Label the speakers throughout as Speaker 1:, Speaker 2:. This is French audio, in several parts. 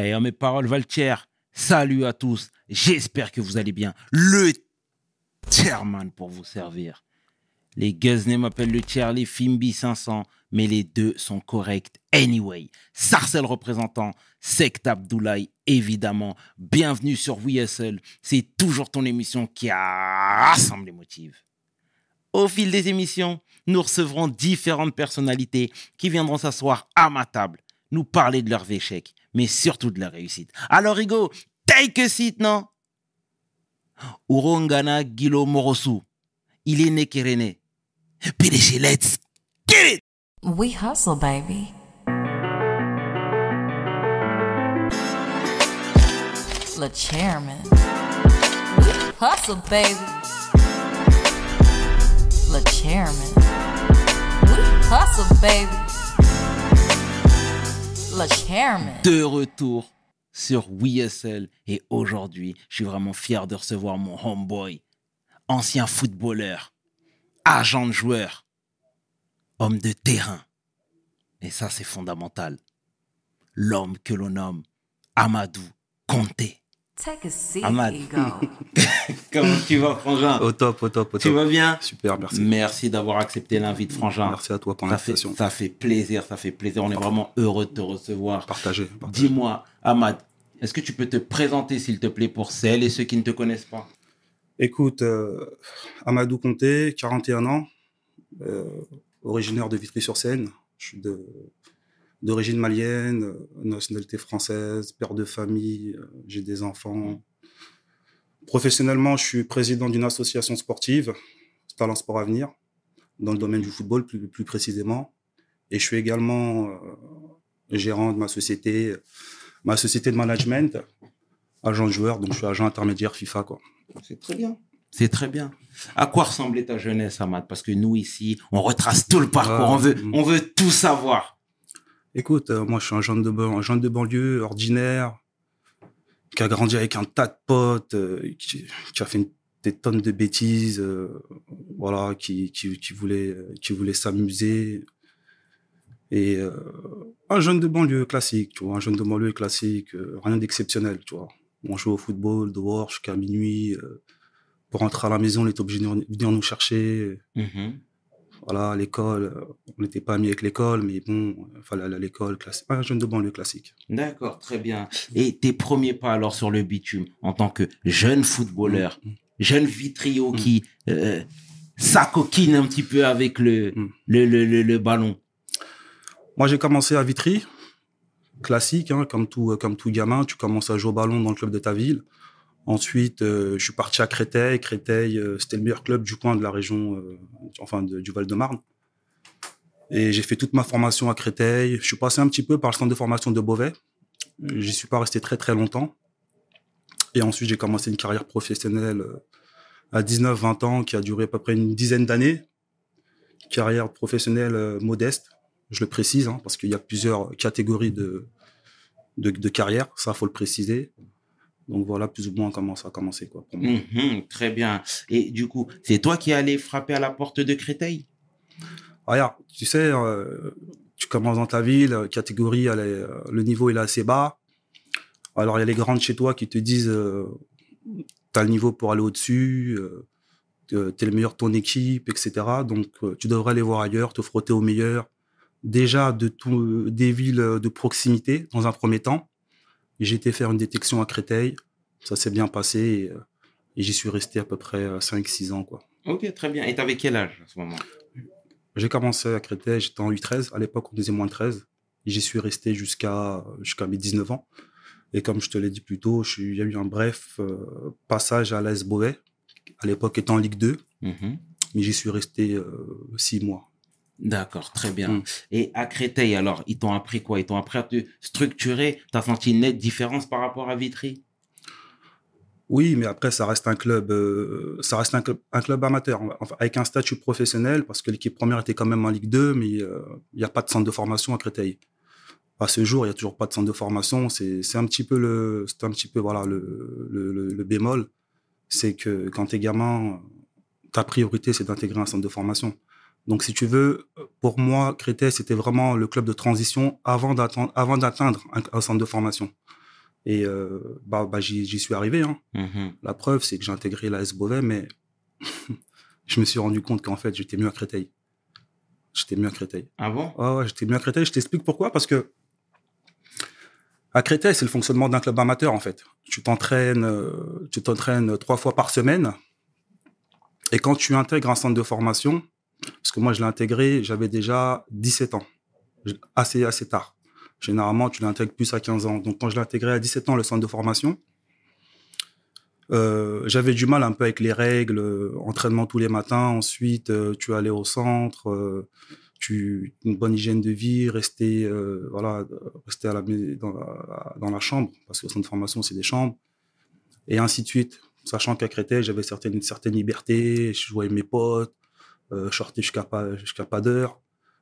Speaker 1: Hey, mes paroles valent Salut à tous. J'espère que vous allez bien. Le chairman pour vous servir. Les Guzney m'appellent le tiers, les Fimbi 500, mais les deux sont corrects anyway. Sarcel représentant, Sect Abdoulaye, évidemment. Bienvenue sur WSL. C'est toujours ton émission qui rassemble les motifs. Au fil des émissions, nous recevrons différentes personnalités qui viendront s'asseoir à ma table, nous parler de leurs échecs, mais surtout de leur réussite. Alors, Rigo, take a seat, non? Urongana Gilo Morosu. Il est né Kerene. PDG, let's get it!
Speaker 2: We hustle, baby. Le chairman. We hustle, baby. Le chairman. We hustle, baby.
Speaker 1: De retour sur WSL et aujourd'hui, je suis vraiment fier de recevoir mon homeboy, ancien footballeur, agent de joueur, homme de terrain. Et ça, c'est fondamental. L'homme que l'on nomme Amadou Conté.
Speaker 2: Take a seat,
Speaker 1: Ahmad.
Speaker 2: Ego.
Speaker 1: Comment tu vas, Frangin
Speaker 3: Au top, au top, au top.
Speaker 1: Tu vas bien
Speaker 3: Super, merci.
Speaker 1: Merci d'avoir accepté l'invite, Frangin.
Speaker 3: Merci à toi pour
Speaker 1: Ça fait,
Speaker 3: l'invitation.
Speaker 1: ça fait plaisir, ça fait plaisir. On est vraiment heureux de te recevoir.
Speaker 3: Partagez. partagez.
Speaker 1: Dis-moi, Ahmad, est-ce que tu peux te présenter, s'il te plaît, pour celles et ceux qui ne te connaissent pas?
Speaker 3: Écoute, euh, Amadou Conté, 41 ans, euh, originaire de Vitry-sur-Seine. Je suis de d'origine malienne, euh, nationalité française, père de famille, euh, j'ai des enfants. Professionnellement, je suis président d'une association sportive, Talent Sport Avenir, dans le domaine du football plus, plus précisément. Et je suis également euh, gérant de ma société, ma société de management, agent de joueur, donc je suis agent intermédiaire FIFA. Quoi.
Speaker 1: C'est très bien. C'est très bien. À quoi ressemblait ta jeunesse, Ahmad? Parce que nous, ici, on retrace tout le parcours.
Speaker 3: Ah,
Speaker 1: on, veut,
Speaker 3: mm.
Speaker 1: on veut tout savoir.
Speaker 3: Écoute, euh, moi je suis un jeune de, banlieue ordinaire, qui a grandi avec un tas de potes, euh, qui, a fait des tonnes de bêtises, euh, voilà, qui, voulait, s'amuser. Et un jeune de banlieue classique, tu vois, un jeune de banlieue classique, rien d'exceptionnel, tu vois. On jouait au football dehors jusqu'à minuit. pour rentrer à la maison, on était obligé de venir- nous chercher.
Speaker 1: Mhm.
Speaker 3: Voilà, l'école, euh, on n'était pas amis avec l'école, mais bon, il fallait aller à l'école, classique. Un jeune de banlieue classique.
Speaker 1: D'accord, très bien. Et tes premiers pas alors sur le bitume en tant que jeune footballeur,
Speaker 3: Mm.
Speaker 1: jeune vitrio
Speaker 3: Mm.
Speaker 1: qui euh, s'acoquine un petit peu avec le,
Speaker 3: Mm.
Speaker 1: le, le, le, le ballon?
Speaker 3: Moi, j'ai commencé à Vitry, classique, hein, comme, tout, comme tout gamin. Tu commences à jouer au ballon dans le club de ta ville. Ensuite, euh, je suis parti à Créteil. Créteil, euh, c'était le meilleur club du coin de la région, euh, enfin du Val-de-Marne. Et j'ai fait toute ma formation à Créteil. Je suis passé un petit peu par le centre de formation de Beauvais. J'y suis pas resté très très longtemps. Et ensuite, j'ai commencé une carrière professionnelle à 19-20 ans qui a duré à peu près une dizaine d'années. Carrière professionnelle modeste, je le précise, hein, parce qu'il y a plusieurs catégories de, de, de carrière, ça faut le préciser. Donc voilà plus ou moins comment ça a commencé quoi, pour moi.
Speaker 1: Mhm, très bien. Et du coup, c'est toi qui es allé frapper à la porte de Créteil?
Speaker 3: Regarde, tu sais, euh, tu commences dans ta ville, euh, catégorie, elle est, euh, le niveau il est assez bas. Alors il y a les grandes chez toi qui te disent, euh, tu as le niveau pour aller au-dessus, euh, tu es le meilleur de ton équipe, etc. Donc euh, tu devrais aller voir ailleurs, te frotter au meilleur. Déjà de tout, des villes de proximité dans un premier temps. J'ai été faire une détection à Créteil, ça s'est bien passé et, euh, et j'y suis resté à peu près 5-6 ans. quoi.
Speaker 1: Ok, très bien. Et t'avais quel âge à ce moment
Speaker 3: J'ai commencé à Créteil, j'étais en U13. À l'époque, on disait moins de 13. Et J'y suis resté jusqu'à jusqu'à mes 19 ans. Et comme je te l'ai dit plus tôt, il y a eu un bref euh, passage à l'AS Beauvais, à l'époque étant en Ligue 2.
Speaker 1: Mhm.
Speaker 3: Mais j'y suis resté euh, six mois.
Speaker 1: D'accord, très bien.
Speaker 3: Mm.
Speaker 1: Et à Créteil, alors, ils t'ont appris quoi? Ils t'ont appris à te structurer? T'as senti une nette différence par rapport à Vitry?
Speaker 3: Oui, mais après, ça reste un club, euh, ça reste un club, un club amateur, enfin, avec un statut professionnel, parce que l'équipe première était quand même en Ligue 2, mais euh, il n'y a pas de centre de formation à Créteil. À ce jour, il n'y a toujours pas de centre de formation. C'est c'est un petit peu le, c'est un petit peu voilà le, le, le- le bémol, c'est que quand t'es gamin, ta priorité c'est d'intégrer un centre de formation. Donc, si tu veux, pour moi, Créteil c'était vraiment le club de transition avant d'atteindre, un, un centre de formation. Et euh, bah, bah, j'y suis arrivé. Hein.
Speaker 1: Mhm.
Speaker 3: La preuve, c'est que j'ai intégré la S Beauvais, mais je me suis rendu compte qu'en fait, j'étais mieux à Créteil. J'étais mieux à Créteil.
Speaker 1: Ah bon?
Speaker 3: Ouais, ouais, j'étais mieux à Créteil. Je t'explique pourquoi. Parce que à Créteil, c'est le fonctionnement d'un club amateur, en fait. Tu t'entraînes, euh, tu t'entraînes trois fois par semaine. Et quand tu intègres un centre de formation, parce que moi, je l'ai intégré, j'avais déjà 17 ans. Assez, assez tard. Généralement, tu l'intègres plus à 15 ans. Donc, quand je l'ai intégré à 17 ans, le centre de formation, euh, j'avais du mal un peu avec les règles, euh, entraînement tous les matins, ensuite euh, tu allais au centre, une bonne hygiène de vie, rester voilà, rester à la, dans, la, chambre parce que le centre de formation c'est des chambres et ainsi de suite. Sachant qu'à Créteil j'avais certaines certaines libertés, je avec mes potes, euh, je sortais jusqu'à pas jusqu'à pas d'heure.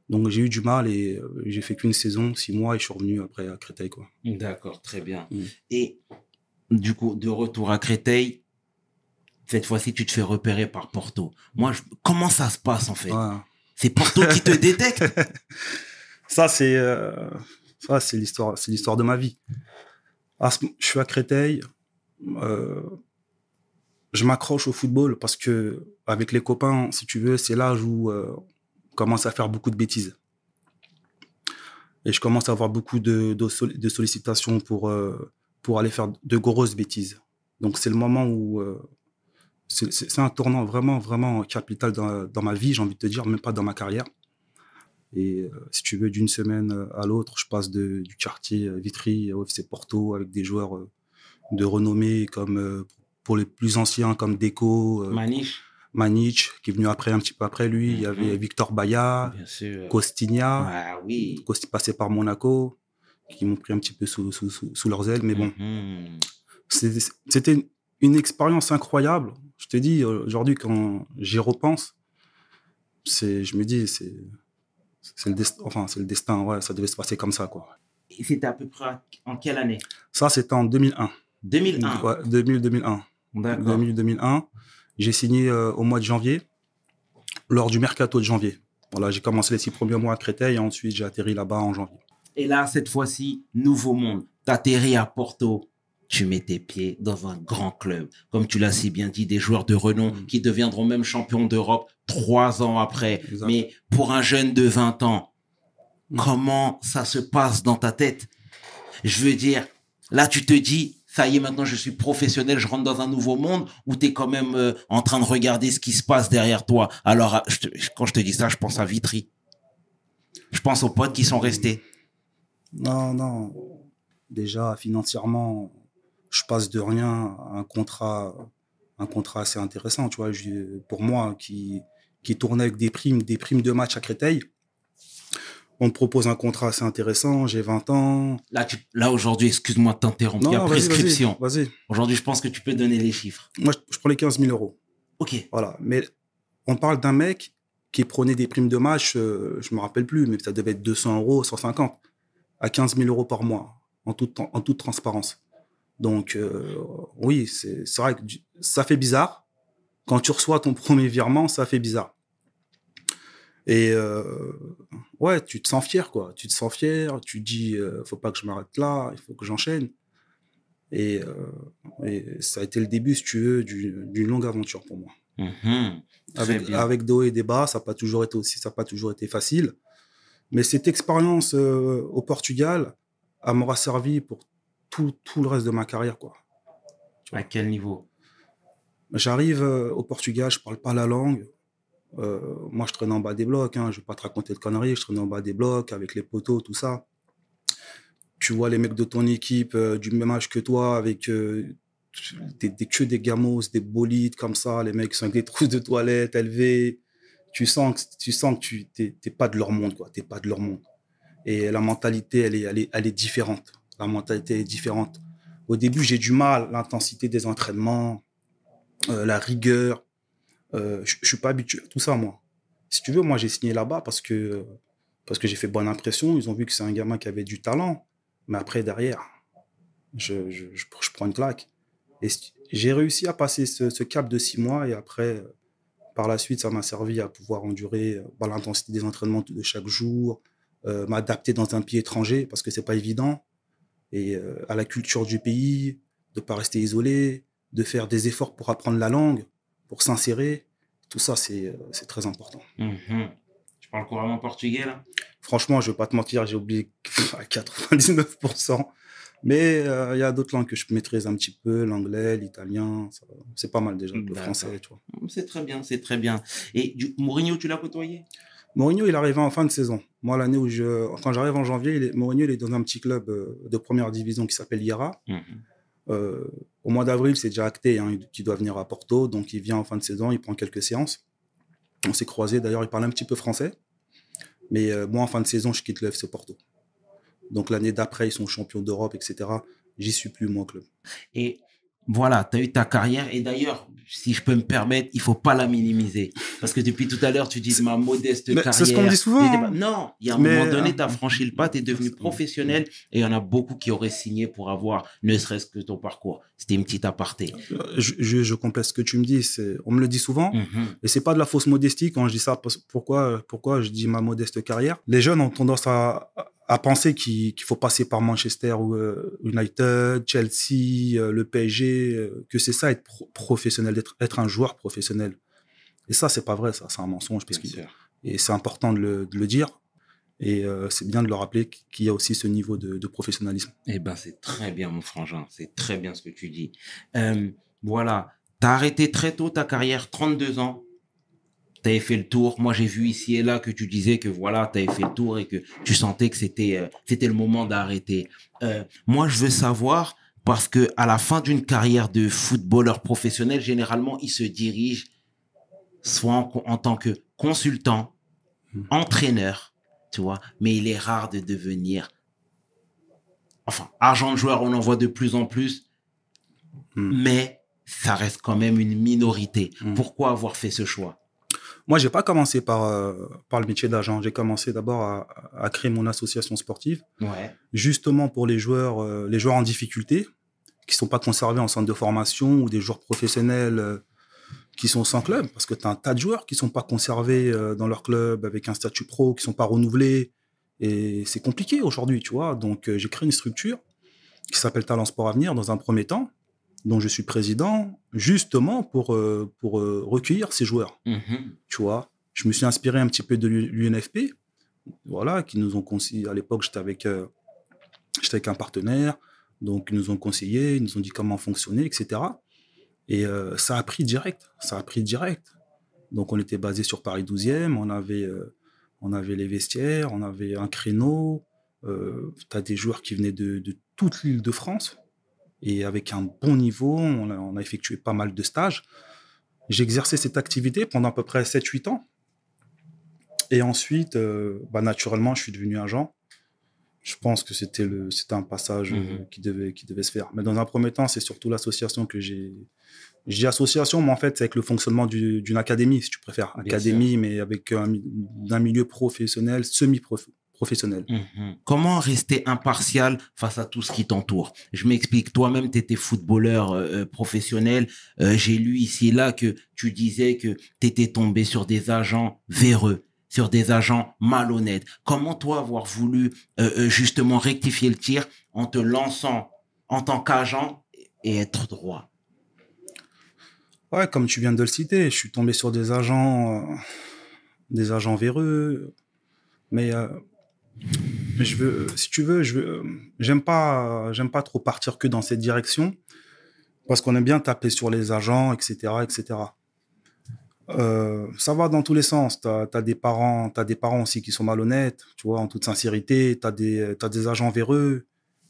Speaker 3: Donc j'ai eu du mal et euh, j'ai fait qu'une saison, six mois et je suis revenu après à Créteil quoi.
Speaker 1: D'accord, très bien.
Speaker 3: Mm.
Speaker 1: Et du coup, de retour à Créteil, cette fois-ci, tu te fais repérer par Porto. Moi, je- comment ça se passe en fait? C'est Porto qui te détecte?
Speaker 3: Ça, c'est euh, ça, c'est l'histoire, c'est l'histoire de ma vie. À ce- je suis à Créteil. euh, je m'accroche au football parce que avec les copains, si tu veux, c'est l'âge où euh, commence à faire beaucoup de bêtises. Et je commence à avoir beaucoup de, de, sol- de sollicitations pour, euh, pour aller faire de grosses bêtises. Donc c'est le moment où euh, c'est un tournant vraiment, vraiment capital dans, ma vie, j'ai envie de te dire, même pas dans ma carrière. Et euh, si tu veux, d'une semaine à l'autre, je passe du quartier Vitry au FC Porto avec des joueurs de renommée comme pour les plus anciens comme Deco, euh,
Speaker 1: Maniche
Speaker 3: Manic, qui est venu après un petit peu après lui. Il y avait
Speaker 1: Mhm.
Speaker 3: Victor Baya. Costigna,
Speaker 1: Ah oui.
Speaker 3: Costi passé par Monaco, qui m'ont pris un petit peu sous, sous, sous, sous leurs ailes. Mais bon,
Speaker 1: Mhm.
Speaker 3: c'était une expérience incroyable. Je te dis, aujourd'hui, quand j'y repense, je me dis, c'est, c'est le destin, enfin, c'est le destin, ouais, ça devait se passer comme ça, quoi.
Speaker 1: Et C'était à peu près en quelle année?
Speaker 3: Ça, c'était en 2001.
Speaker 1: 2001.
Speaker 3: Ouais, 2000, 2001.
Speaker 1: D'accord.
Speaker 3: 2000, 2001. J'ai signé euh, au mois de janvier, lors du mercato de janvier. Voilà, j'ai commencé les six premiers mois à Créteil et ensuite j'ai atterri là-bas en janvier.
Speaker 1: Et là, cette fois-ci, nouveau monde. T'atterris à Porto. Tu mets tes pieds dans un grand club. Comme tu l'as si bien dit, des joueurs de renom
Speaker 3: Mm.
Speaker 1: qui deviendront même champions d'Europe trois ans après.
Speaker 3: Exact.
Speaker 1: Mais pour un jeune de 20 ans,
Speaker 3: Mm.
Speaker 1: comment ça se passe dans ta tête? Je veux dire, là, tu te dis, ça y est, maintenant, je suis professionnel, je rentre dans un nouveau monde, ou tu es quand même euh, en train de regarder ce qui se passe derrière toi Alors, ah, quand je te dis ça, je pense à Vitry. Je pense aux potes qui sont restés.
Speaker 3: Non, non. Déjà, financièrement, je passe de rien à un contrat, un contrat assez intéressant, tu vois. Pour moi, qui, qui tournait avec des primes, des primes de match à Créteil, on me propose un contrat assez intéressant. J'ai 20 ans.
Speaker 1: Là, tu, là aujourd'hui, excuse-moi de t'interrompre, il y a
Speaker 3: vas-y,
Speaker 1: prescription.
Speaker 3: Vas-y.
Speaker 1: Aujourd'hui, je pense que tu peux donner les chiffres.
Speaker 3: Moi, je, je prends les 15 000 euros.
Speaker 1: Ok.
Speaker 3: Voilà. Mais on parle d'un mec qui prenait des primes de match, euh, je me rappelle plus, mais ça devait être 200 euros, 150, à 15 000 euros par mois, en toute, en toute transparence. Donc, euh, oui, c'est vrai que ça fait bizarre. Quand tu reçois ton premier virement, ça fait bizarre. Et euh, ouais, tu te sens fier, quoi. Tu te sens fier, tu dis, euh, faut pas que je m'arrête là, il faut que j'enchaîne. Et, euh, et ça a été le début, si tu veux, d'une longue aventure pour moi.
Speaker 1: Mhm. Très
Speaker 3: Avec, avec des hauts et des bas, ça n'a pas toujours été aussi, ça n'a pas toujours été facile. Mais cette expérience euh, au Portugal, elle m'aura servi pour tout, tout le reste de ma carrière, quoi.
Speaker 1: À quel niveau?
Speaker 3: J'arrive au Portugal, je parle pas la langue. Euh, moi, je traîne en bas des blocs. Hein, je vais pas te raconter de conneries. Je traîne en bas des blocs avec les poteaux, tout ça. Tu vois les mecs de ton équipe euh, du même âge que toi, avec euh, des, des que des gamos, des bolides comme ça. Les mecs sont avec des trousses de toilette élevées. Tu sens que tu sens que tu t'es pas de leur monde, quoi. T'es pas de leur monde. Et la mentalité, elle est, elle est, elle est différente. La mentalité est différente. Au début, j'ai du mal, l'intensité des entraînements, la rigueur. Euh, je je suis pas habitué à tout ça, moi. Si tu veux, moi, j'ai signé là-bas parce que, parce que j'ai fait bonne impression. Ils ont vu que c'est un gamin qui avait du talent. Mais après, derrière, je, je, prends une claque. Et j'ai réussi à passer ce, cap de six mois. Et après, par la suite, ça m'a servi à pouvoir endurer euh, bah, l'intensité des entraînements de chaque jour, euh, m'adapter dans un pays étranger parce que c'est pas évident. et à la culture du pays, de pas rester isolé, de faire des efforts pour apprendre la langue, pour s'insérer. Tout ça, c'est euh, très important.
Speaker 1: Mhm. Tu parles couramment portugais, là?
Speaker 3: Franchement, je vais pas te mentir, j'ai oublié à 99%. Mais euh, il y a d'autres langues que je maîtrise un petit peu, l'anglais, l'italien, c'est pas mal déjà, le français, tu vois.
Speaker 1: C'est très bien, c'est très bien. Et du, Mourinho, tu l'as côtoyé?
Speaker 3: Mourinho, il arrivait en fin de saison. Moi, l'année où je, quand j'arrive en janvier, il est- Mourinho, il est dans un petit club euh, de première division qui s'appelle Iera.
Speaker 1: Mhm.
Speaker 3: Euh, au mois d'avril, c'est déjà acté hein, qu'il doit venir à Porto. Donc, il vient en fin de saison, il prend quelques séances. On s'est croisés. D'ailleurs, il parle un petit peu français. Mais euh, moi, en fin de saison, je quitte le Porto. Donc, l'année d'après, ils sont champions d'Europe, etc. J'y suis plus, moi, club.
Speaker 1: Voilà, tu as eu ta carrière. Et d'ailleurs, si je peux me permettre, il faut pas la minimiser. Parce que depuis tout à l'heure, tu dis ma modeste
Speaker 3: Mais
Speaker 1: carrière.
Speaker 3: c'est ce qu'on me dit souvent, hein.
Speaker 1: Non, il y a un
Speaker 3: Mais,
Speaker 1: moment donné,
Speaker 3: euh,
Speaker 1: tu as franchi le pas, tu es devenu professionnel. Et il y en a beaucoup qui auraient signé pour avoir ne serait-ce que ton parcours. C'était une petite aparté.
Speaker 3: Euh, Je, je, je complète ce que tu me dis. On me le dit souvent.
Speaker 1: Mhm.
Speaker 3: Et c'est pas de la fausse modestie quand je dis ça. Pourquoi, pourquoi je dis ma modeste carrière Les jeunes ont tendance à, à penser qu'il faut passer par Manchester ou euh, United, Chelsea, euh, le PSG, euh, que c'est ça être pro- professionnel, d'être être un joueur professionnel. Et ça, c'est pas vrai. Ça, c'est un mensonge. Parce
Speaker 1: sûr.
Speaker 3: et c'est important de le, de le dire. Et euh, c'est bien de le rappeler qu'il y a aussi ce niveau de, de professionnalisme.
Speaker 1: Eh ben, c'est très bien, mon frangin. C'est très bien ce que tu dis. Euh, voilà. Tu as arrêté très tôt ta carrière, 32 ans. Tu avais fait le tour. Moi, j'ai vu ici et là que tu disais que voilà, tu avais fait le tour et que tu sentais que c'était euh, c'était le moment d'arrêter. Euh, moi, je veux savoir, parce que à la fin d'une carrière de footballeur professionnel, généralement, il se dirige soit en, en tant que consultant,
Speaker 3: Hmm.
Speaker 1: entraîneur, tu vois, mais il est rare de devenir enfin, argent de joueur, on en voit de plus en plus,
Speaker 3: Hmm.
Speaker 1: mais ça reste quand même une minorité.
Speaker 3: Hmm.
Speaker 1: Pourquoi avoir fait ce choix?
Speaker 3: Moi, j'ai pas commencé par, euh, par le métier d'agent. J'ai commencé d'abord à, à créer mon association sportive.
Speaker 1: Ouais.
Speaker 3: justement pour les joueurs, euh, les joueurs en difficulté, qui sont pas conservés en centre de formation ou des joueurs professionnels euh, qui sont sans club, parce que tu as un tas de joueurs qui sont pas conservés dans leur club avec un statut pro, qui sont pas renouvelés, et c'est compliqué aujourd'hui, tu vois. Donc j'ai créé une structure qui s'appelle Talent Sport Avenir dans un premier temps, dont je suis président, justement pour euh, pour euh, recueillir ces joueurs
Speaker 1: Mhm.
Speaker 3: tu vois. Je me suis inspiré un petit peu de l'UNFP, voilà, qui nous ont conseillé, à l'époque, j'étais avec, euh, j'étais avec un partenaire, donc ils nous ont conseillé, ils nous ont dit comment fonctionner, etc. Et ça a pris direct, ça a pris direct. Donc on était basé sur Paris 12e, on avait, on avait les vestiaires, on avait un créneau, tu as des joueurs qui venaient de, de toute l'île de France, et avec un bon niveau, on a, on a effectué pas mal de stages. J'ai exercé cette activité pendant à peu près 7-8 ans. Et ensuite, euh, bah, naturellement, je suis devenu agent. Je pense que c'était le, c'était un passage euh,
Speaker 1: Mhm.
Speaker 3: qui devait, qui devait se faire. Mais dans un premier temps, c'est surtout l'association que j'ai. Dis association, mais en fait, c'est avec le fonctionnement du- d'une académie, si tu préfères.
Speaker 1: Bien
Speaker 3: Académie, mais avec un, d'un milieu professionnel, semi-professionnel.
Speaker 1: Mhm. Comment rester impartial face à tout ce qui t'entoure? Je m'explique. Toi-même, tu étais footballeur euh, euh, professionnel. Euh, J'ai lu ici et là que tu disais que tu étais tombé sur des agents véreux, sur des agents malhonnêtes. Comment toi avoir voulu euh, justement rectifier le tir en te lançant en tant qu'agent et être droit?
Speaker 3: Ouais, comme tu viens de le citer, je suis tombé sur des agents, euh, des agents véreux. Mais euh, je veux, si tu veux, je veux, j'aime pas, j'aime pas trop partir que dans cette direction parce qu'on aime bien taper sur les agents, etc., etc. Euh, ça va dans tous les sens. T'as as des parents, t'as des parents aussi qui sont malhonnêtes, tu vois, en toute sincérité. T'as des, t'as des agents véreux.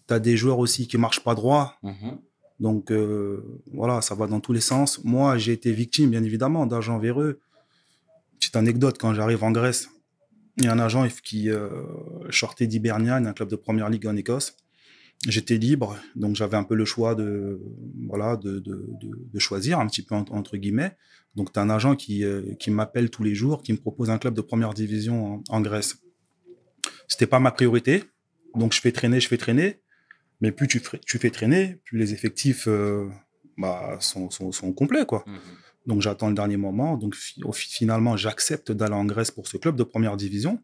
Speaker 3: T'as des joueurs aussi qui marchent pas droit.
Speaker 1: Mhm.
Speaker 3: Donc euh, voilà, ça va dans tous les sens. Moi, j'ai été victime, bien évidemment, d'agents véreux. Petite anecdote, quand j'arrive en Grèce, a un agent qui euh, sortait d'Hibernian, un club de première ligue en Écosse. J'étais libre, donc j'avais un peu le choix de, voilà, de, de, choisir, un petit peu entre, guillemets. Donc tu as un agent qui, euh, qui m'appelle tous les jours, qui me propose un club de première division en, en Grèce. C'était pas ma priorité, donc je fais traîner, je fais traîner. Mais plus tu, fais- traîner, plus les effectifs euh, bah, sont, sont, complets. Quoi.
Speaker 1: Mhm.
Speaker 3: Donc j'attends le dernier moment. Donc finalement, j'accepte d'aller en Grèce pour ce club de première division.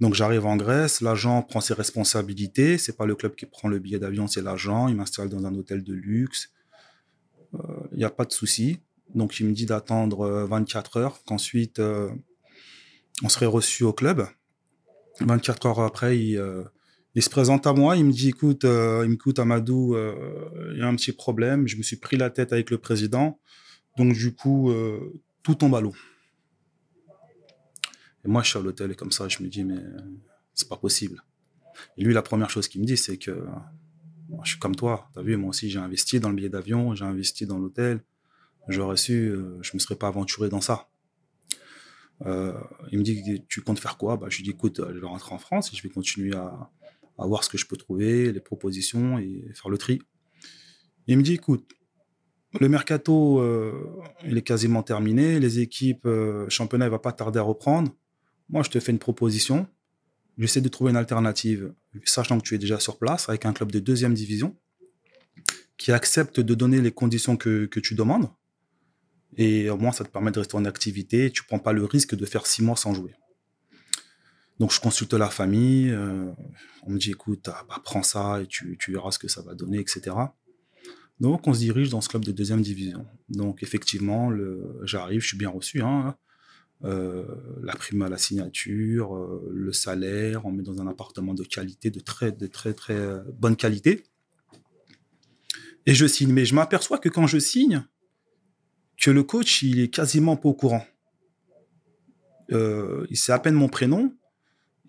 Speaker 3: Donc j'arrive en Grèce, l'agent prend ses responsabilités. C'est pas le club qui prend le billet d'avion, c'est l'agent. Il m'installe dans un hôtel de luxe. Il n'y a pas de souci. Donc il me dit d'attendre euh, 24 heures, qu'ensuite euh, on serait reçu au club. 24 heures après, il, euh, il se présente à moi. Il me dit écoute, euh, il me Amadou, euh, il y a un petit problème. Je me suis pris la tête avec le président. Donc du coup, euh, tout tombe à l'eau. Et moi, je suis à l'hôtel et comme ça, je me dis, mais c'est pas possible. Et lui, la première chose qu'il me dit, c'est que moi, je suis comme toi. Tu as vu, moi aussi, j'ai investi dans le billet d'avion, j'ai investi dans l'hôtel. J'aurais su, euh, je me serais pas aventuré dans ça. Euh, il me dit, tu comptes faire quoi? Bah, Je lui dis, écoute, je vais rentrer en France et je vais continuer à, à voir ce que je peux trouver, les propositions et faire le tri. Il me dit, écoute, le mercato, euh, il est quasiment terminé. Les équipes, euh, championnat, il va pas tarder à reprendre. Moi, je te fais une proposition. J'essaie de trouver une alternative, sachant que tu es déjà sur place, avec un club de deuxième division, qui accepte de donner les conditions que, tu demandes. Et au moins, ça te permet de rester en activité. Tu prends pas le risque de faire six mois sans jouer. Donc, je consulte la famille. euh, on me dit, écoute, ah, bah, prends ça et tu verras ce que ça va donner, etc. Donc, on se dirige dans ce club de deuxième division. Donc, effectivement, j'arrive, je suis bien reçu. Hein, Euh, la prime à la signature, euh, le salaire, on met dans un appartement de qualité, de très, très, euh, bonne qualité. Et je signe. Mais je m'aperçois que quand je signe, que le coach, il est quasiment pas au courant. Il sait à peine mon prénom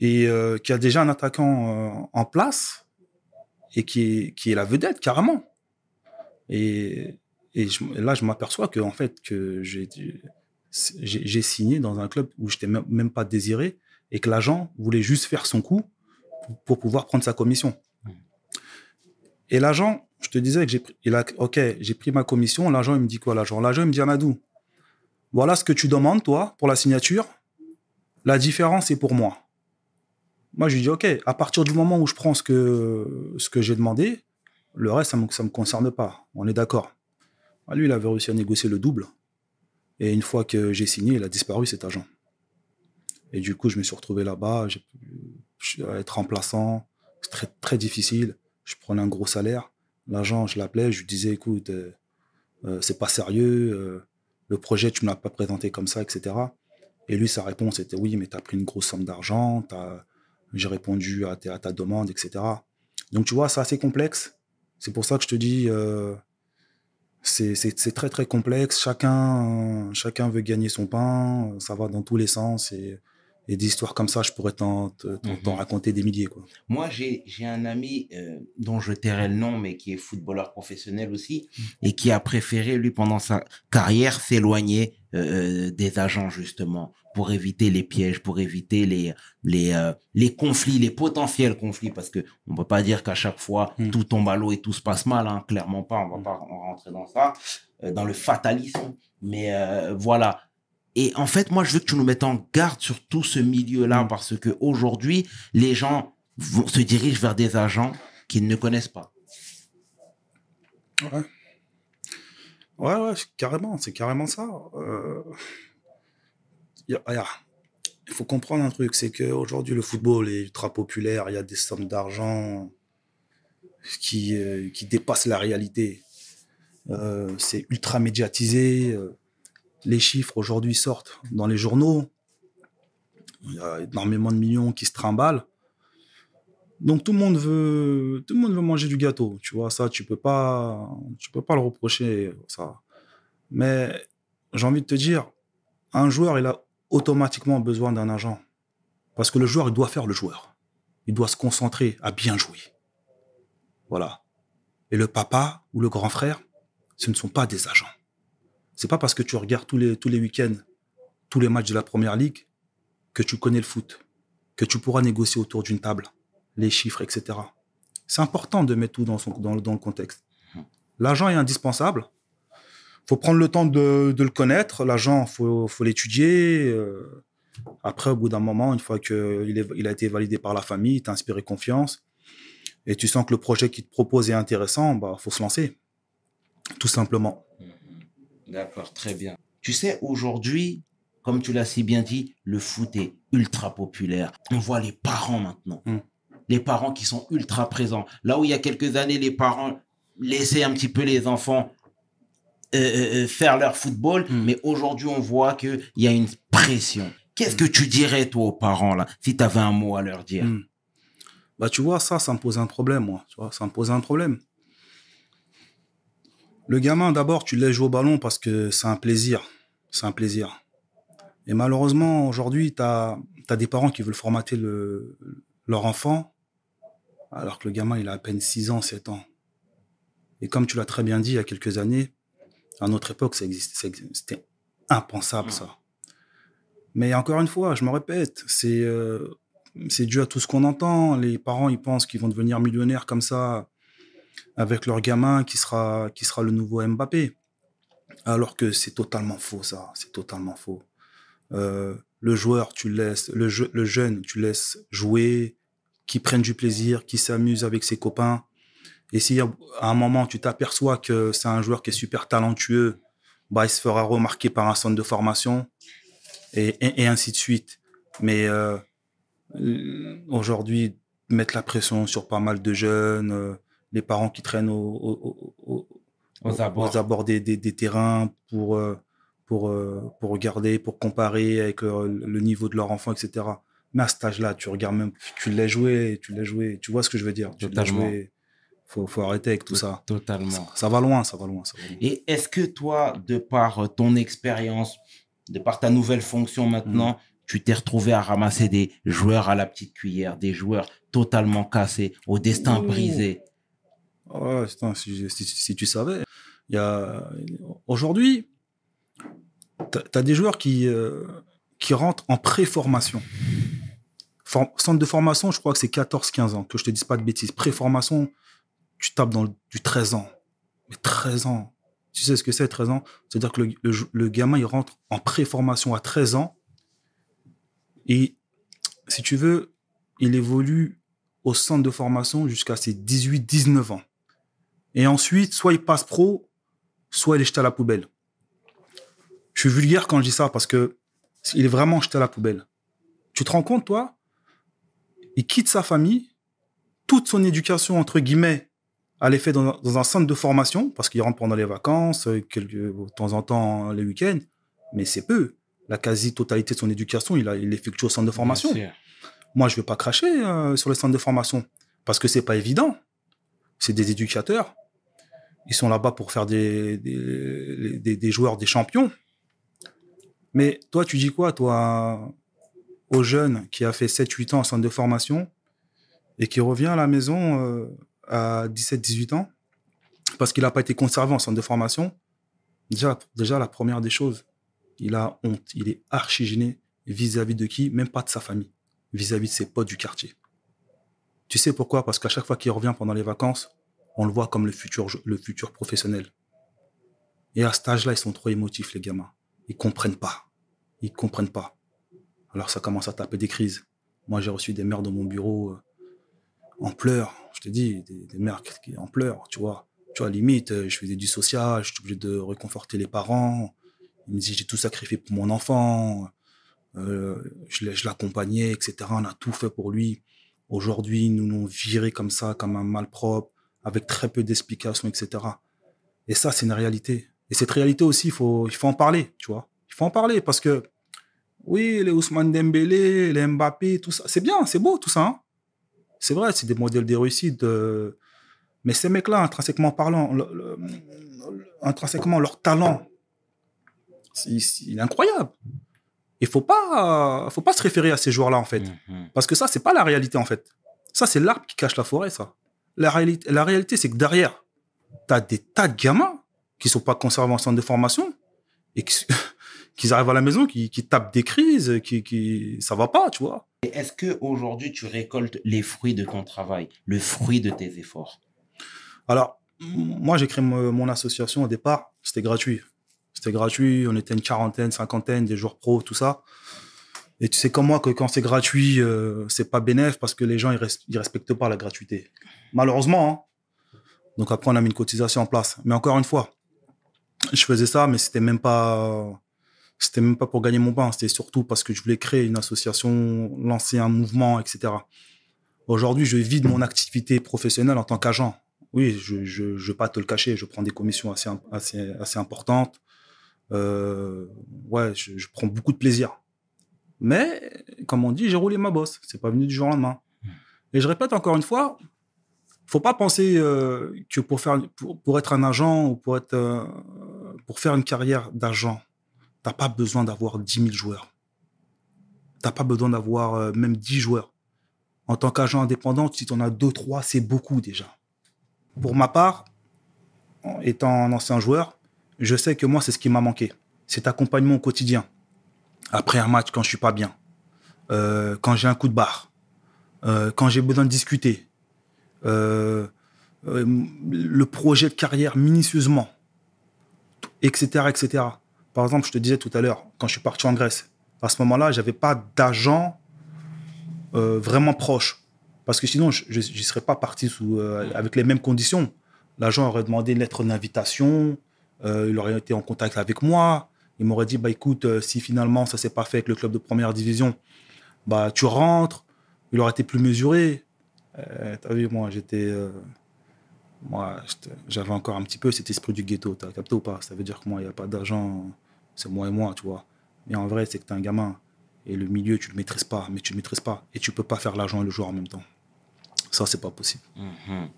Speaker 3: et qu'il y a déjà un attaquant en place et qui est, qui est la vedette carrément. Et, et, je- et là, je m'aperçois que en fait que j'ai signé dans un club où je n'étais même, même pas désiré et que l'agent voulait juste faire son coup pour, pour pouvoir prendre sa commission. Et l'agent, je te disais que j'ai pris, il a, ok, j'ai pris ma commission. L'agent, il me dit quoi, l'agent? L'agent, il me dit, Amadou, voilà ce que tu demandes, toi, pour la signature. La différence est pour moi. Moi, je lui dis, OK, à partir du moment où je prends ce que, ce que j'ai demandé, le reste, ça ne me, concerne pas. On est d'accord. Ah, Lui, il avait réussi à négocier le double. Et une fois que j'ai signé, il a disparu, cet agent. Et du coup, je me suis retrouvé là-bas. J'ai pu être remplaçant. C'est très, très difficile. Je prenais un gros salaire. L'agent, je l'appelais, je lui disais, écoute, euh, euh, c'est pas sérieux. euh, le projet, tu ne l'as pas présenté comme ça, etc. Et lui, sa réponse était, oui, mais tu as pris une grosse somme d'argent. J'ai répondu à ta demande, etc. Donc, tu vois, c'est assez complexe. C'est pour ça que je te dis, euh, c'est très, très complexe. Chacun, chacun veut gagner son pain. Ça va dans tous les sens. Et, et des histoires comme ça, je pourrais t'en te- t'en- t'en
Speaker 1: Mhm.
Speaker 3: raconter des milliers. Quoi.
Speaker 1: Moi, j'ai j'ai un ami euh, dont je tairai le nom, mais qui est footballeur professionnel aussi, et qui a préféré, lui, pendant sa carrière, s'éloigner euh, des agents, justement, pour éviter les pièges, pour éviter les, les, euh, les conflits, les potentiels conflits, parce que on peut pas dire qu'à chaque fois,
Speaker 3: Mm.
Speaker 1: tout tombe à l'eau et tout se passe mal, hein, clairement pas, on va pas rentrer dans ça, euh, dans le fatalisme, mais euh, voilà. Et en fait, moi, je veux que tu nous mettes en garde sur tout ce milieu-là,
Speaker 3: Mm.
Speaker 1: parce que aujourd'hui, les gens vont, se dirigent vers des agents qu'ils ne connaissent pas.
Speaker 3: Ouais. Ouais, ouais, carrément, c'est carrément ça. Euh, il faut comprendre un truc, c'est qu'aujourd'hui, le football est ultra populaire, il y a des sommes d'argent qui, euh, qui dépassent la réalité. Euh, c'est ultra médiatisé. euh, les chiffres aujourd'hui sortent dans les journaux. Il y a énormément de millions qui se trimballent. Donc tout le monde veut, tout le monde veut manger du gâteau. Tu vois ça, tu peux pas, peux pas le reprocher ça. Mais j'ai envie de te dire, un joueur il a automatiquement besoin d'un agent parce que le joueur il doit faire le joueur. Il doit se concentrer à bien jouer. Voilà. Et le papa ou le grand frère, ce ne sont pas des agents. C'est pas parce que tu regardes tous les tous les week-ends tous les matchs de la première ligue que tu connais le foot, que tu pourras négocier autour d'une table les chiffres, etc. C'est important de mettre tout dans, son, dans, dans le contexte. L'agent est indispensable. Faut prendre le temps de, de le connaître. L'agent, faut, faut l'étudier. euh. Après, au bout d'un moment, une fois qu'il il a été validé par la famille, il t'a inspiré confiance, et tu sens que le projet qu'il te propose est intéressant, bah, faut se lancer. Tout simplement.
Speaker 1: D'accord, très bien. Tu sais, aujourd'hui, comme tu l'as si bien dit, le foot est ultra populaire. On voit les parents maintenant.
Speaker 3: Mm.
Speaker 1: Les parents qui sont ultra présents. Là où il y a quelques années, les parents laissaient un petit peu les enfants euh, euh, euh, faire leur football,
Speaker 3: Mm.
Speaker 1: mais aujourd'hui, on voit qu'il y a une pression. Qu'est-ce que tu dirais, toi, aux parents, là, si tu avais un mot à leur dire?
Speaker 3: Mm. Bah, tu vois, ça, ça me pose un problème, moi. Tu vois, ça me pose un problème. Le gamin, d'abord, tu le laisses jouer au ballon parce que c'est un plaisir. C'est un plaisir. Et malheureusement, aujourd'hui, tu as, des parents qui veulent formater le, leur enfant, alors que le gamin, il a à peine 6 ans, 7 ans. Et comme tu l'as très bien dit il y a quelques années, à notre époque, ça c'était impensable, ça. Mais encore une fois, je me répète, c'est euh, c'est dû à tout ce qu'on entend. Les parents, ils pensent qu'ils vont devenir millionnaires comme ça avec leur gamin qui sera, qui sera le nouveau Mbappé. Alors que c'est totalement faux, ça. C'est totalement faux. Euh, le joueur, tu laisses, le, je- le jeune, tu laisses jouer, qui prenne du plaisir, qui s'amuse avec ses copains. Et si à un moment tu t'aperçois que c'est un joueur qui est super talentueux, bah, il se fera remarquer par un centre de formation et, et, et ainsi de suite. Mais euh, aujourd'hui, mettre la pression sur pas mal de jeunes, euh, les parents qui traînent au- au- au- au-
Speaker 1: Aux abords.
Speaker 3: aux abords des, des- des terrains pour, euh, pour, pour regarder, pour comparer avec le niveau de leur enfant, etc. Mais à cet âge-là, tu regardes même, tu l'as joué, tu l'as joué, tu vois ce que je veux dire? Tu l'as joué. Faut, faut arrêter avec tout ça.
Speaker 1: Totalement.
Speaker 3: Ça va loin, ça va loin, ça va loin.
Speaker 1: Et est-ce que toi, de par euh, ton expérience, de par ta nouvelle fonction maintenant, tu t'es retrouvé à ramasser des joueurs à la petite cuillère, des joueurs totalement cassés, au destin
Speaker 3: Ouh.
Speaker 1: brisé?
Speaker 3: Putain, si, si- si tu savais, il y a aujourd'hui, tu as des joueurs qui, euh, qui rentrent en pré-formation. For- centre de formation, je crois que c'est 14-15 ans, que je te dise pas de bêtises. Pré-formation, tu tapes dans du 13 ans. Mais 13 ans, tu sais ce que c'est 13 ans? C'est-à-dire que le, le- le gamin, il rentre en pré-formation à 13 ans. Et si tu veux, il évolue au centre de formation jusqu'à ses 18-19 ans. Et ensuite, soit il passe pro, soit il est jeté à la poubelle. Je suis vulgaire quand je dis ça parce que il est vraiment jeté à la poubelle. Tu te rends compte, toi? Il quitte sa famille, toute son éducation, entre guillemets, elle est faite dans, dans un centre de formation parce qu'il rentre pendant les vacances, euh, quelques, de temps en temps les week-ends, mais c'est peu. La quasi-totalité de son éducation, il, a, il l'effectue au centre de formation. Moi, je ne vais pas cracher euh, sur les centres de formation parce que c'est pas évident. C'est des éducateurs. Ils sont là-bas pour faire des, des, des- des joueurs, des champions. Mais toi, tu dis quoi, toi, au jeune qui a fait 7-8 ans en centre de formation et qui revient à la maison euh, à 17-18 ans parce qu'il n'a pas été conservé en centre de formation déjà, la première des choses, il a honte. Il est archi gêné vis-à-vis de qui? Même pas de sa famille vis-à-vis de ses potes du quartier. Tu sais pourquoi? Parce qu'à chaque fois qu'il revient pendant les vacances, on le voit comme le futur, professionnel. Et à cet âge-là, ils sont trop émotifs, les gamins. Ils comprennent pas. Ils comprennent pas. Alors ça commence à taper des crises. Moi, j'ai reçu des mères dans mon bureau euh, en pleurs. Je te dis, des, mères qui, en pleurs, tu vois. Tu vois, limite, euh, je faisais du social, je suis obligé de réconforter les parents. Ils me disaient, j'ai tout sacrifié pour mon enfant. Euh, je l'accompagnais, etc. On a tout fait pour lui. Aujourd'hui, nous nous viré comme ça, comme un malpropre, avec très peu d'explications, etc. Et ça, c'est une réalité. Et cette réalité aussi, il faut, il faut en parler, tu vois. Il faut en parler parce que, oui, les Ousmane Dembélé, les Mbappé, tout ça, c'est bien, c'est beau tout ça. hein. C'est vrai, c'est des modèles de réussite. Mais ces mecs-là, intrinsèquement parlant, le- le- le- intrinsèquement, leur talent, c'est- c'est- il est incroyable. Il faut pas, faut pas se référer à ces joueurs-là en fait,
Speaker 1: Mhm.
Speaker 3: parce que ça c'est pas la réalité en fait. Ça c'est l'arbre qui cache la forêt, ça. La réalité, la réalité c'est que derrière, tu as des tas de gamins qui sont pas conservés en centre de formation et qui, qui arrivent à la maison, qui, qui tapent des crises, qui, qui, ça va pas, tu vois.
Speaker 1: Est-ce que aujourd'hui tu récoltes les fruits de ton travail, le fruit de tes efforts?
Speaker 3: Alors, moi, j'ai créé mo- mon association au départ, c'était gratuit. C'était gratuit, on était une quarantaine, cinquantaine, des joueurs pros, tout ça. Et tu sais comme moi que quand c'est gratuit, euh, c'est pas bénéf parce que les gens, ils, res- ils respectent pas la gratuité. Malheureusement. hein. Donc après, on a mis une cotisation en place. Mais encore une fois, je faisais ça, mais c'était même pas, C'était même pas pour gagner mon pain, c'était surtout parce que je voulais créer une association, lancer un mouvement, etc. Aujourd'hui, je vis de mon activité professionnelle en tant qu'agent. Oui, je ne vais pas te le cacher, je prends des commissions assez, assez, assez importantes. Euh, ouais, je, je, prends beaucoup de plaisir. Mais, comme on dit, j'ai roulé ma bosse. C'est pas venu du jour au lendemain. Et je répète encore une fois, faut pas penser euh, que pour faire pour, pour, être un agent ou pour être euh, pour faire une carrière d'agent, t'as pas besoin d'avoir 10 000 joueurs. T'as pas besoin d'avoir euh, même 10 joueurs. En tant qu'agent indépendant, si tu en as deux, trois, c'est beaucoup déjà. Pour ma part, étant un ancien joueur, je sais que moi, c'est ce qui m'a manqué. Cet accompagnement au quotidien. Après un match, quand je suis pas bien. Euh, quand j'ai un coup de barre. Euh, quand j'ai besoin de discuter. Le projet de carrière minutieusement. Etc., etc. Par exemple, je te disais tout à l'heure, quand je suis parti en Grèce, à ce moment-là, j'avais pas d'agent vraiment proche. Parce que sinon, je n'y serais pas parti sous, avec les mêmes conditions. L'agent aurait demandé une lettre d'invitation, euh, il aurait été en contact avec moi. Il m'aurait dit, bah écoute, euh, si finalement ça s'est pas fait avec le club de première division, bah tu rentres. Il aurait été plus mesuré. Euh, T'as vu, moi j'étais, euh, moi j'avais encore un petit peu cet esprit du ghetto. T'as capté ou pas? Ça veut dire que moi il n'y a pas d'argent, c'est moi et moi, tu vois. Mais en vrai, c'est que tu es un gamin et le milieu tu le maîtrises pas, mais tu le maîtrises pas et tu peux pas faire l'argent et le joueur en même temps. Ça c'est pas possible.
Speaker 1: Mhm.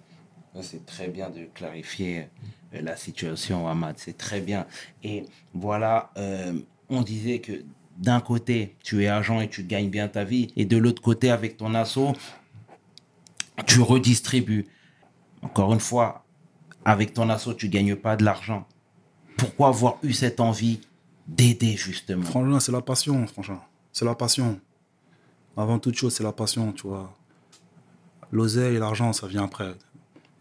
Speaker 1: C'est très bien de clarifier euh, la situation, Ahmad. C'est très bien. Et voilà, euh, on disait que d'un côté, tu es agent et tu gagnes bien ta vie, et de l'autre côté, avec ton assaut, tu redistribues. Encore une fois, avec ton assaut, tu gagnes pas de l'argent. Pourquoi avoir eu cette envie d'aider, justement
Speaker 3: Franchement, c'est la passion, franchement. C'est la passion. Avant toute chose, c'est la passion, tu vois. L'oseille et l'argent, ça vient après.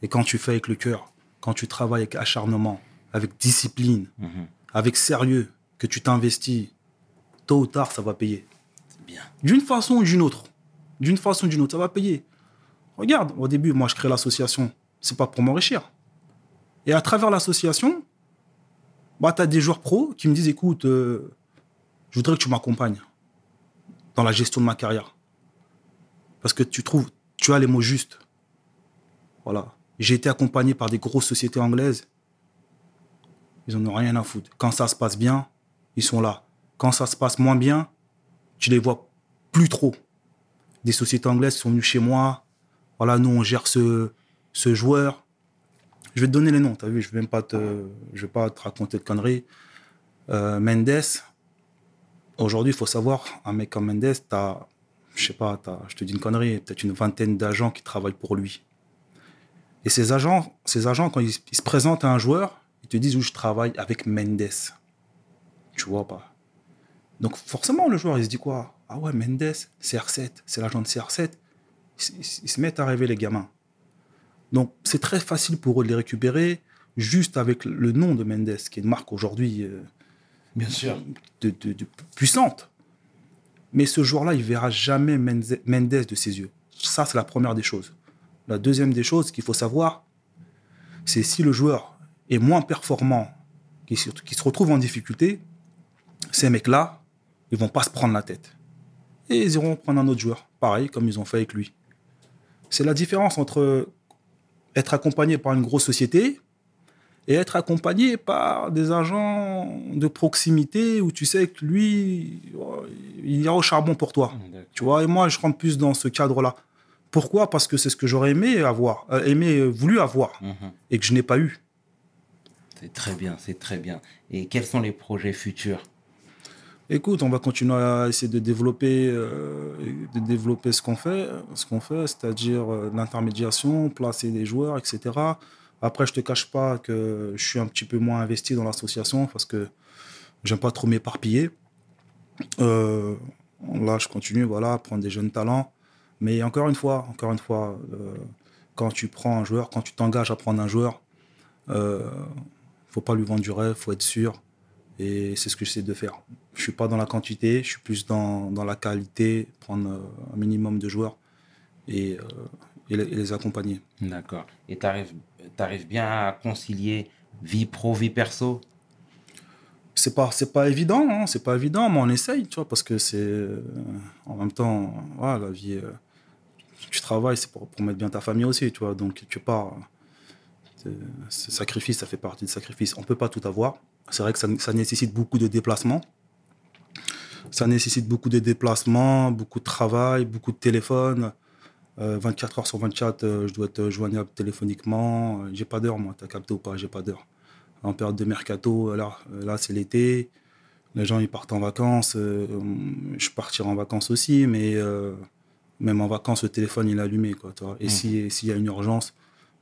Speaker 3: Et quand tu fais avec le cœur, quand tu travailles avec acharnement, avec discipline,
Speaker 1: Mhm.
Speaker 3: avec sérieux, que tu t'investis, tôt ou tard, ça va payer.
Speaker 1: Bien.
Speaker 3: D'une façon ou d'une autre. D'une façon ou d'une autre, ça va payer. Regarde, au début, moi, je crée l'association. C'est pas pour m'enrichir. Et à travers l'association, bah, des joueurs pros qui me disent écoute, euh, je voudrais que tu m'accompagnes dans la gestion de ma carrière. Parce que tu trouves, tu as les mots justes. Voilà. J'ai été accompagné par des grosses sociétés anglaises. Ils en ont rien à foutre. Quand ça se passe bien, ils sont là. Quand ça se passe moins bien, tu les vois plus trop. Des sociétés anglaises sont venues chez moi. Voilà, nous, on gère ce, ce joueur. Je vais te donner les noms, tu as vu, je ne vais même pas te, je vais pas te raconter de conneries. Euh, Mendes, aujourd'hui, il faut savoir, un mec comme Mendes, tu as, je sais pas, je te dis une connerie, peut-être une vingtaine d'agents qui travaillent pour lui. Et ces agents, ces agents quand ils, se présentent à un joueur, ils te disent où je travaille avec Mendes. Tu vois pas. Donc forcément, le joueur, il se dit quoi? Ah ouais, Mendes, CR7, c'est l'agent de CR7. Ils, ils- ils se mettent à rêver, les gamins. Donc c'est très facile pour eux de les récupérer juste avec le nom de Mendes, qui est une marque aujourd'hui euh,
Speaker 1: Bien sûr.
Speaker 3: de, de- de puissante. Mais ce joueur-là, il verra jamais Mendes de ses yeux. Ça, c'est la première des choses. La deuxième des choses qu'il faut savoir, c'est si le joueur est moins performant, qui se, qui se retrouve en difficulté, ces mecs-là, ils vont pas se prendre la tête. Et ils iront prendre un autre joueur, pareil, comme ils ont fait avec lui. C'est la différence entre être accompagné par une grosse société et être accompagné par des agents de proximité où tu sais que lui, oh, il ira au charbon pour toi. Tu vois, et moi, je rentre plus dans ce cadre-là. Pourquoi? Parce que c'est ce que j'aurais aimé avoir, euh, aimé, euh, voulu avoir,
Speaker 1: Mhm.
Speaker 3: et que je n'ai pas eu.
Speaker 1: C'est très bien, c'est très bien. Et quels sont les projets futurs?
Speaker 3: Écoute, on va continuer à essayer de développer, euh, de développer ce qu'on fait, ce qu'on fait, c'est-à-dire euh, l'intermédiation, placer des joueurs, etc. Après, je te cache pas que je suis un petit peu moins investi dans l'association parce que j'aime pas trop m'éparpiller. Euh, là, je continue, voilà, à prendre des jeunes talents. Mais encore une fois, encore une fois, euh, quand tu prends un joueur, quand tu t'engages à prendre un joueur, euh, faut pas lui vendre du rêve, faut être sûr. Et c'est ce que j'essaie de faire. Je suis pas dans la quantité, je suis plus dans, dans la qualité, prendre euh, un minimum de joueurs et, euh, et les, et les accompagner.
Speaker 1: D'accord. Et tu arrives bien à concilier vie pro, vie perso?
Speaker 3: C'est pas c'est pas évident hein, c'est pas évident mais on essaye tu vois parce que c'est euh, en même temps voilà la vie euh, tu travailles c'est pour, pour mettre bien ta famille aussi tu vois donc tu pars sacrifice ça fait partie du sacrifice on peut pas tout avoir c'est vrai que ça, ça nécessite beaucoup de déplacements ça nécessite beaucoup de déplacements beaucoup de travail beaucoup de téléphone Euh, 24 heures sur 24 euh, je dois être joignable téléphoniquement Euh, j'ai pas d'heure moi t'as capté ou pas j'ai pas d'heure en période de mercato, là, euh, là c'est l'été, les gens ils partent en vacances, euh, je partirai en vacances aussi, mais euh, même en vacances le téléphone il est allumé quoi, tu vois. Et si s'il y a une urgence,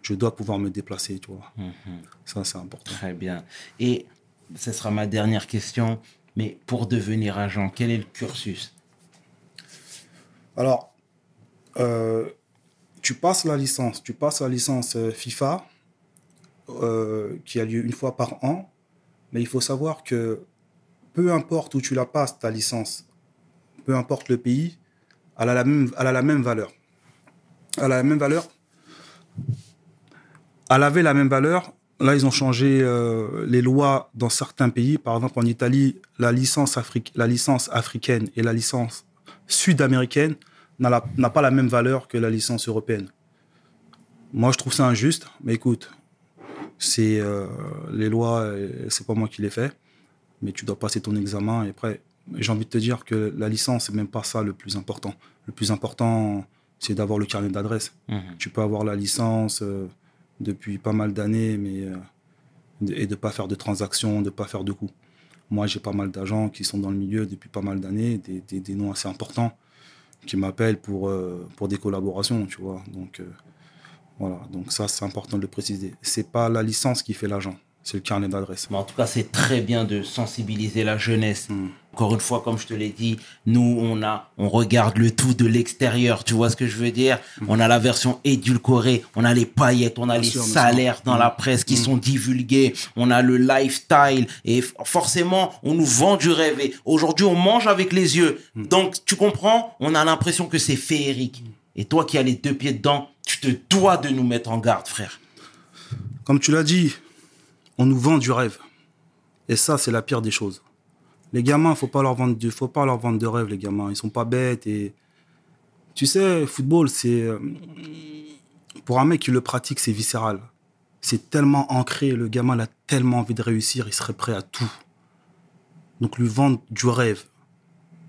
Speaker 3: je dois pouvoir me déplacer, tu vois. Ça c'est important.
Speaker 1: Très bien. Et ce sera ma dernière question. Mais pour devenir agent, quel est le cursus?
Speaker 3: Alors, euh, tu passes la licence, tu passes la licence euh, FIFA euh, qui a lieu une fois par an, mais il faut savoir que peu importe où tu la passes, ta licence, peu importe le pays, elle a la même, elle a la même valeur. Elle a la même valeur. Elle avait la même valeur. Là, ils ont changé euh, les lois dans certains pays. Par exemple, en Italie, la licence, afric- la licence africaine et la licence sud-américaine n'a pas la même valeur que la licence européenne. Moi, je trouve ça injuste, mais écoute, c'est euh, les lois, euh, c'est pas moi qui les fais, mais tu dois passer ton examen et après, j'ai envie de te dire que la licence, c'est même pas ça le plus important. Le plus important, c'est d'avoir le carnet d'adresse. Tu peux avoir la licence euh, depuis pas mal d'années, mais euh, de- et de pas faire de transactions, de pas faire de coups. Moi, j'ai pas mal d'agents qui sont dans le milieu depuis pas mal d'années, des, des- des noms assez importants, qui m'appellent pour, euh, pour des collaborations, tu vois. Donc, euh, voilà. Donc, ça, c'est important de le préciser. C'est pas la licence qui fait l'agent, c'est le carnet d'adresse.
Speaker 1: Mais en tout cas, c'est très bien de sensibiliser la jeunesse.
Speaker 3: Mm.
Speaker 1: Encore une fois, comme je te l'ai dit, nous, on a, on regarde le tout de l'extérieur. Tu vois ce que je veux dire? On a la version édulcorée, on a les paillettes, on a
Speaker 3: Mm. Bien
Speaker 1: les
Speaker 3: sûr,
Speaker 1: salaires dans
Speaker 3: Mm.
Speaker 1: la presse qui sont divulgués, on a le lifestyle et forcément, on nous vend du rêve. Et aujourd'hui, on mange avec les yeux.
Speaker 3: Mm.
Speaker 1: Donc, tu comprends? On a l'impression que c'est féerique. Et toi qui as les deux pieds dedans, tu te dois de nous mettre en garde, frère.
Speaker 3: Comme tu l'as dit, on nous vend du rêve. Et ça, c'est la pire des choses. Les gamins, faut pas faut pas leur vendre de rêve, les gamins. Ils sont pas bêtes tu sais, football, c'est euh, pour un mec qui le pratique, c'est viscéral. C'est tellement ancré. Le gamin, a tellement envie de réussir, il serait prêt à tout. Donc lui vendre du rêve,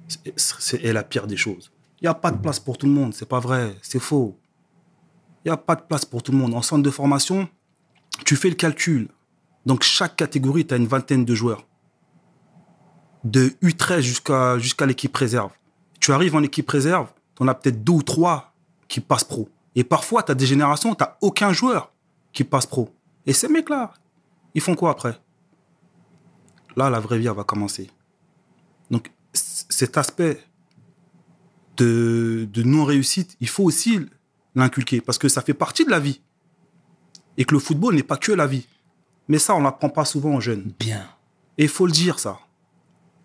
Speaker 3: c'est- c'est est la pire des choses. Il n'y a pas de place pour tout le monde, c'est pas vrai, c'est faux. Il n'y a pas de place pour tout le monde. En centre de formation, tu fais le calcul. Donc, chaque catégorie, tu as une vingtaine de joueurs. De U13 jusqu'à jusqu'à l'équipe réserve. Tu arrives en équipe réserve, tu en as peut-être deux ou trois qui passent pro. Et parfois, tu as des générations, tu aucun joueur qui passe pro. Et ces mecs-là, ils font quoi après? Là, la vraie vie, elle va commencer. Donc, cet aspect de, de non-réussite, il faut aussi l'inculquer parce que ça fait partie de la vie et que le football n'est pas que la vie. Mais ça, on l'apprend pas souvent aux jeunes.
Speaker 1: Bien.
Speaker 3: Et il faut le dire, ça.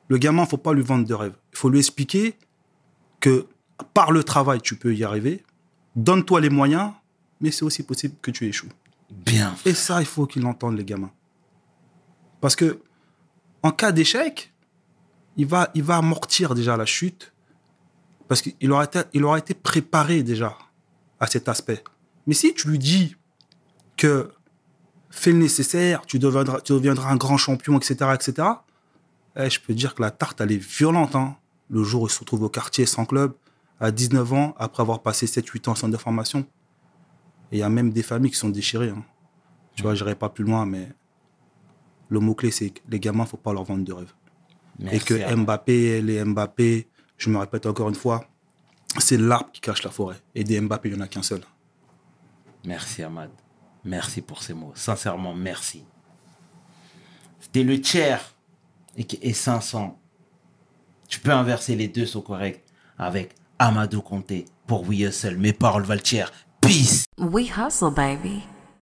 Speaker 3: Le gamin, faut pas lui vendre de rêve. Il faut lui expliquer que par le travail, tu peux y arriver. Donne-toi les moyens, mais c'est aussi possible que tu échoues.
Speaker 1: Bien.
Speaker 3: Et ça, il faut qu'ils l'entendent, les gamins. Parce que, en cas d'échec, il va, il va amortir déjà la chute. Parce qu'il aura, été, il aura été préparé déjà à cet aspect. Mais si tu lui dis que fais le nécessaire, tu deviendras, tu deviendras un grand champion, etc., etc., eh, je peux dire que la tarte, elle est violente. hein. Le jour où il se retrouve au quartier sans club, à 19 ans, après avoir passé 7-8 ans en centre de formation. Et il y a même des familles qui sont déchirées. hein. Tu vois, je n'irai pas plus loin, mais le mot-clé, c'est que les gamins, faut pas leur vendre de rêve. Et que. Mbappé, les Mbappé, je me répète encore une fois, c'est l'arbre qui cache la forêt. Et des Mbappé, il n'y en a qu'un seul.
Speaker 1: Merci Ahmad. Merci pour ces mots. Sincèrement, merci. C'était le tiers et, et 500. Tu peux inverser les deux sont corrects avec Amadou Conté pour We Hustle. Mes paroles valent tiers. Peace.
Speaker 2: We hustle, baby.